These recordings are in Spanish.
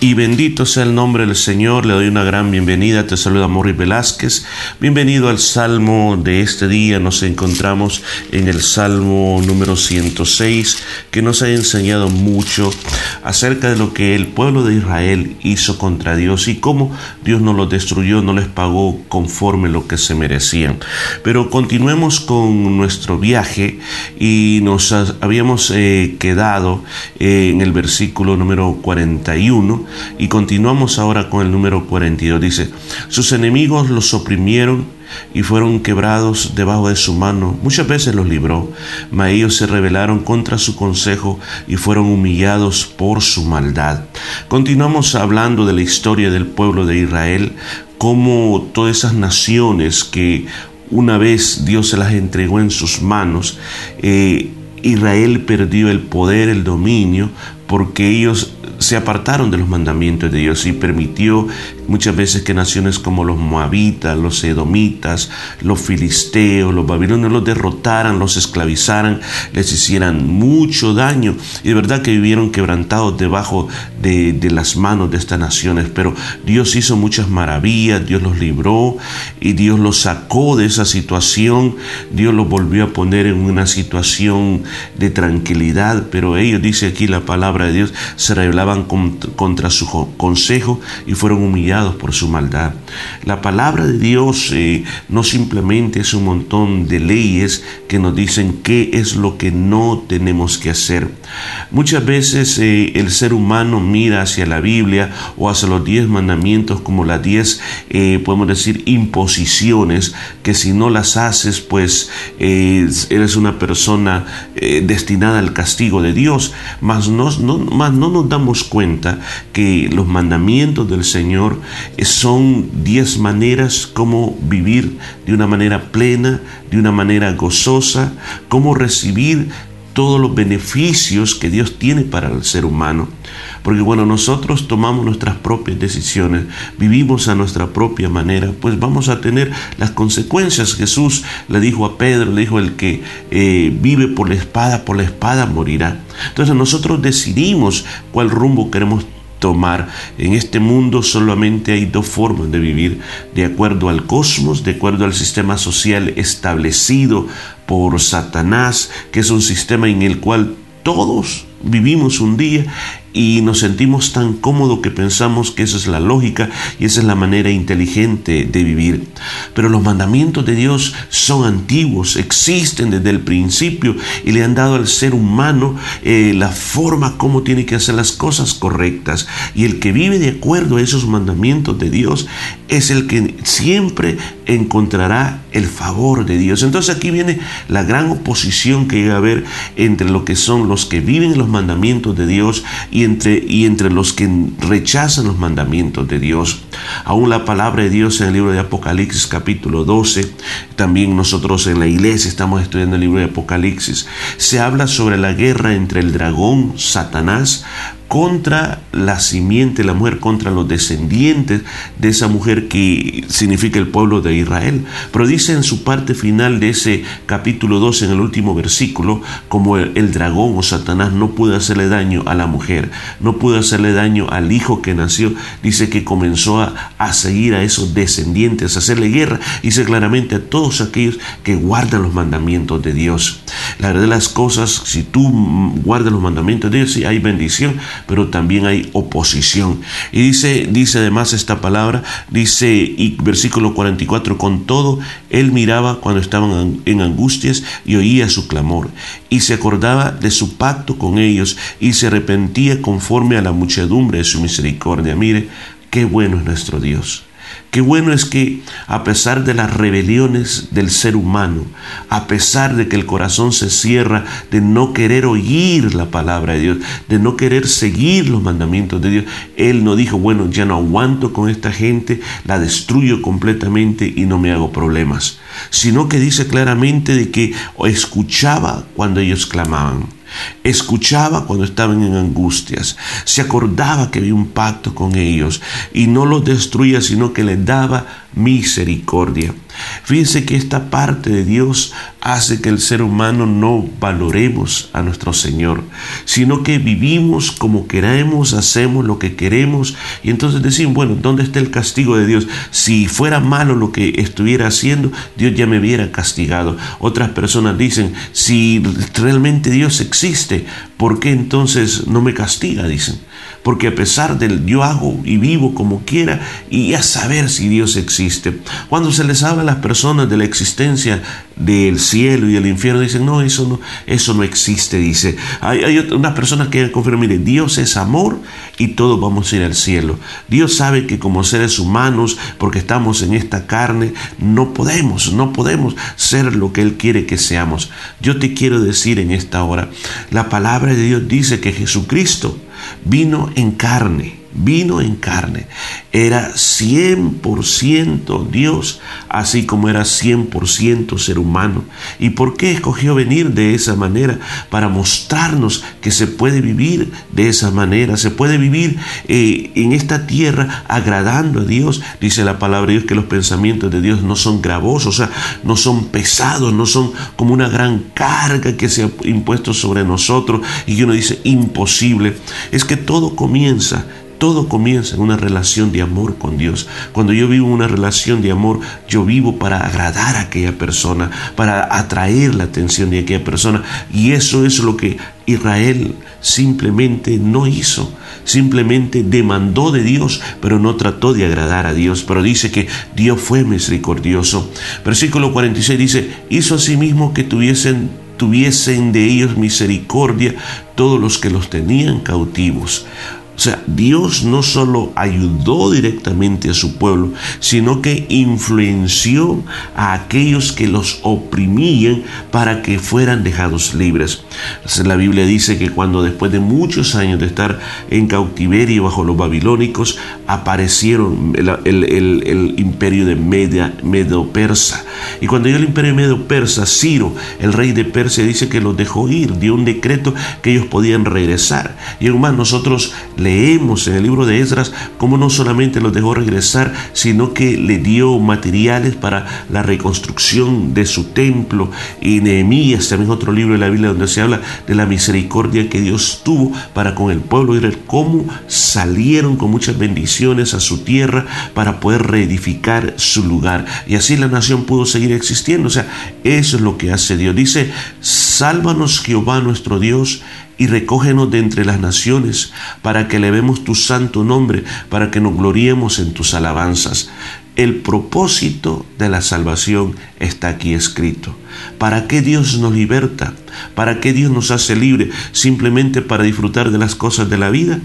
y bendito sea el nombre del Señor. Le doy una gran bienvenida. Te saluda Morri Velázquez. Bienvenido al Salmo de este día. Nos encontramos en el Salmo número 106 que nos ha enseñado mucho acerca de lo que el pueblo de Israel hizo contra Dios y cómo Dios no los destruyó, no les pagó conforme lo que se merecían. Pero continuemos con nuestro viaje y nos habíamos eh, quedado en el versículo número 41 y continuamos ahora con el número 42. Dice, sus enemigos los oprimieron y fueron quebrados debajo de su mano. Muchas veces los libró, mas ellos se rebelaron contra su consejo y fueron humillados por su maldad. Continuamos hablando de la historia del pueblo de Israel, como todas esas naciones que una vez Dios se las entregó en sus manos, eh, Israel perdió el poder, el dominio, porque ellos se apartaron de los mandamientos de Dios y permitió muchas veces que naciones como los moabitas, los edomitas, los filisteos, los babilonios los derrotaran, los esclavizaran, les hicieran mucho daño. Y de verdad que vivieron quebrantados debajo de, de las manos de estas naciones, pero Dios hizo muchas maravillas, Dios los libró y Dios los sacó de esa situación, Dios los volvió a poner en una situación de tranquilidad, pero ellos, dice aquí la palabra de Dios, se revelaban contra su consejo y fueron humillados por su maldad. La palabra de Dios eh, no simplemente es un montón de leyes que nos dicen qué es lo que no tenemos que hacer. Muchas veces eh, el ser humano mira hacia la Biblia o hacia los diez mandamientos como las diez, eh, podemos decir, imposiciones que si no las haces, pues eres una persona destinada al castigo de Dios. Mas no, no, no nos damos cuenta que los mandamientos del Señor son diez maneras como vivir de una manera plena, de una manera gozosa, cómo recibir todos los beneficios que Dios tiene para el ser humano. Porque bueno, nosotros tomamos nuestras propias decisiones, vivimos a nuestra propia manera, pues vamos a tener las consecuencias. Jesús le dijo a Pedro, le dijo, el que eh, vive por la espada, por la espada morirá. Entonces nosotros decidimos cuál rumbo queremos tomar. En este mundo solamente hay dos formas de vivir, de acuerdo al cosmos, de acuerdo al sistema social establecido por Satanás, que es un sistema en el cual todos vivimos un día y nos sentimos tan cómodos que pensamos que esa es la lógica y esa es la manera inteligente de vivir. Pero los mandamientos de Dios son antiguos, existen desde el principio y le han dado al ser humano eh, la forma como tiene que hacer las cosas correctas. Y el que vive de acuerdo a esos mandamientos de Dios es el que siempre encontrará el favor de Dios. Entonces aquí viene la gran oposición que llega a haber entre lo que son los que viven los mandamientos de Dios y y entre, y entre los que rechazan los mandamientos de Dios. Aún la palabra de Dios en el libro de Apocalipsis capítulo 12, también nosotros en la iglesia estamos estudiando el libro de Apocalipsis, se habla sobre la guerra entre el dragón, Satanás, contra la simiente, la mujer, contra los descendientes de esa mujer que significa el pueblo de Israel. Pero dice en su parte final de ese capítulo 2, en el último versículo, como el, dragón o Satanás no pudo hacerle daño a la mujer, no pudo hacerle daño al hijo que nació, dice que comenzó a, seguir a esos descendientes, a hacerle guerra, dice claramente a todos aquellos que guardan los mandamientos de Dios. La verdad de las cosas, si tú guardas los mandamientos de Dios, sí hay bendición, pero también hay oposición. Y dice, dice además esta palabra, dice, y versículo 44, con todo, él miraba cuando estaban en angustias y oía su clamor, y se acordaba de su pacto con ellos, y se arrepentía conforme a la muchedumbre de su misericordia. Mire, qué bueno es nuestro Dios. Qué bueno es que a pesar de las rebeliones del ser humano, a pesar de que el corazón se cierra, de no querer oír la palabra de Dios, de no querer seguir los mandamientos de Dios, Él no dijo, bueno, ya no aguanto con esta gente, la destruyo completamente y no me hago problemas, sino que dice claramente de que escuchaba cuando ellos clamaban. Escuchaba cuando estaban en angustias, se acordaba que había un pacto con ellos y no los destruía, sino que les daba misericordia. Fíjense que esta parte de Dios hace que el ser humano no valoremos a nuestro Señor, sino que vivimos como queremos, hacemos lo que queremos y entonces decimos, bueno, ¿dónde está el castigo de Dios? Si fuera malo lo que estuviera haciendo, Dios ya me hubiera castigado. Otras personas dicen, si realmente Dios existe, ¿por qué entonces no me castiga? Dicen porque a pesar del yo hago y vivo como quiera y a saber si Dios existe. Cuando se les habla las personas de la existencia del cielo y del infierno, dicen, no, eso no, eso no existe, dice. Hay, hay unas personas que confirman, mire, Dios es amor y todos vamos a ir al cielo. Dios sabe que como seres humanos, porque estamos en esta carne, no podemos, no podemos ser lo que Él quiere que seamos. Yo te quiero decir en esta hora, la palabra de Dios dice que Jesucristo vino en carne vino en carne. Era 100% Dios, así como era 100% ser humano. ¿Y por qué escogió venir de esa manera? Para mostrarnos que se puede vivir de esa manera, se puede vivir eh, en esta tierra agradando a Dios. Dice la palabra de Dios que los pensamientos de Dios no son gravosos, o sea, no son pesados, no son como una gran carga que se ha impuesto sobre nosotros y uno dice imposible. Es que todo comienza todo comienza en una relación de amor con Dios. Cuando yo vivo una relación de amor, yo vivo para agradar a aquella persona, para atraer la atención de aquella persona. Y eso es lo que Israel simplemente no hizo. Simplemente demandó de Dios, pero no trató de agradar a Dios. Pero dice que Dios fue misericordioso. Versículo 46 dice, hizo asimismo que tuviesen tuviesen de ellos misericordia todos los que los tenían cautivos. O sea, Dios no solo ayudó directamente a su pueblo, sino que influenció a aquellos que los oprimían para que fueran dejados libres. La Biblia dice que cuando después de muchos años de estar en cautiverio bajo los babilónicos, aparecieron el, imperio de Media, Medo-Persa. Y cuando llegó el imperio Medo-Persa, Ciro, el rey de Persia, dice que los dejó ir, dio un decreto que ellos podían regresar. Y además nosotros le leemos en el libro de Esdras cómo no solamente los dejó regresar, sino que le dio materiales para la reconstrucción de su templo. Y Nehemías, también otro libro de la Biblia donde se habla de la misericordia que Dios tuvo para con el pueblo de cómo salieron con muchas bendiciones a su tierra para poder reedificar su lugar. Y así la nación pudo seguir existiendo. O sea, eso es lo que hace Dios. Dice, sálvanos Jehová nuestro Dios y recógenos de entre las naciones, para que elevemos tu santo nombre, para que nos gloriemos en tus alabanzas. El propósito de la salvación está aquí escrito. ¿Para qué Dios nos liberta? ¿Para qué Dios nos hace libre? ¿Simplemente para disfrutar de las cosas de la vida?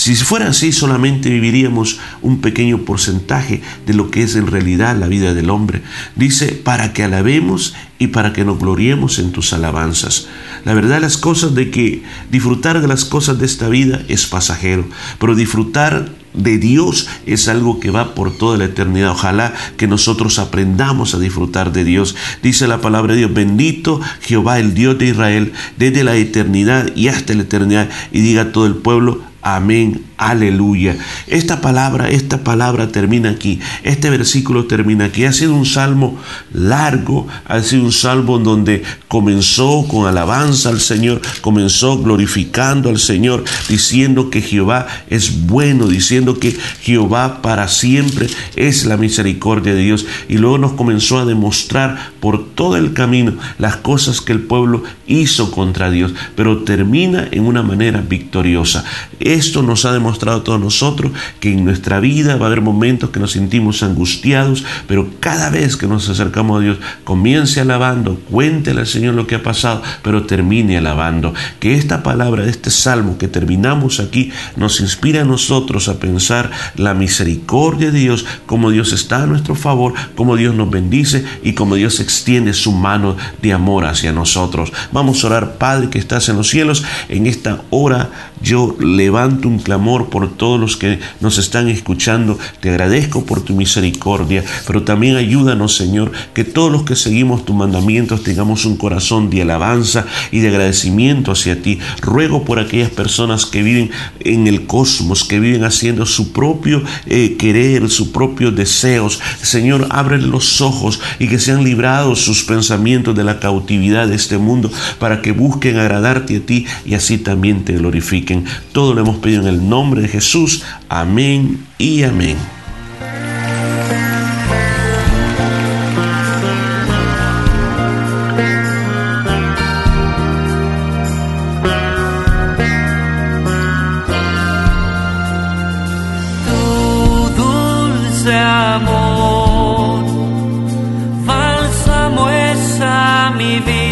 Si fuera así, solamente viviríamos un pequeño porcentaje de lo que es en realidad la vida del hombre. Dice, para que alabemos y para que nos gloriemos en tus alabanzas. La verdad las cosas de que disfrutar de las cosas de esta vida es pasajero, pero disfrutar de Dios es algo que va por toda la eternidad. Ojalá que nosotros aprendamos a disfrutar de Dios. Dice la palabra de Dios, bendito Jehová el Dios de Israel, desde la eternidad y hasta la eternidad. Y diga todo el pueblo, Amén, aleluya. Esta palabra, esta palabra termina aquí. Este versículo termina aquí. Ha sido un salmo largo, ha sido un salmo donde comenzó con alabanza al Señor, comenzó glorificando al Señor, diciendo que Jehová es bueno, diciendo que Jehová para siempre es la misericordia de Dios. Y luego nos comenzó a demostrar por todo el camino las cosas que el pueblo hizo contra Dios, pero termina en una manera victoriosa. Esto nos ha demostrado a todos nosotros que en nuestra vida va a haber momentos que nos sentimos angustiados, pero cada vez que nos acercamos a Dios, comience alabando, cuéntele al Señor lo que ha pasado, pero termine alabando. Que esta palabra este salmo que terminamos aquí nos inspire a nosotros a pensar la misericordia de Dios, como Dios está a nuestro favor, como Dios nos bendice y como Dios extiende su mano de amor hacia nosotros. Vamos a orar, Padre que estás en los cielos, en esta hora yo levanto un clamor por todos los que nos están escuchando. Te agradezco por tu misericordia, pero también ayúdanos, Señor, que todos los que seguimos tus mandamientos tengamos un corazón de alabanza y de agradecimiento hacia ti. Ruego por aquellas personas que viven en el cosmos, que viven haciendo su propio eh, querer, sus propios deseos. Señor, abre los ojos y que sean librados sus pensamientos de la cautividad de este mundo para que busquen agradarte a ti y así también te glorifiquen. Todo lo hemos pedido en el nombre de Jesús. Amén y amén.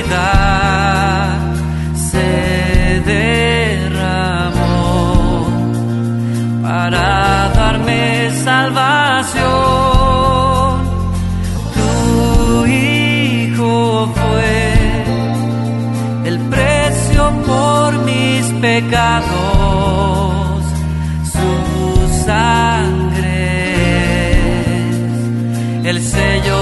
pecados, el sello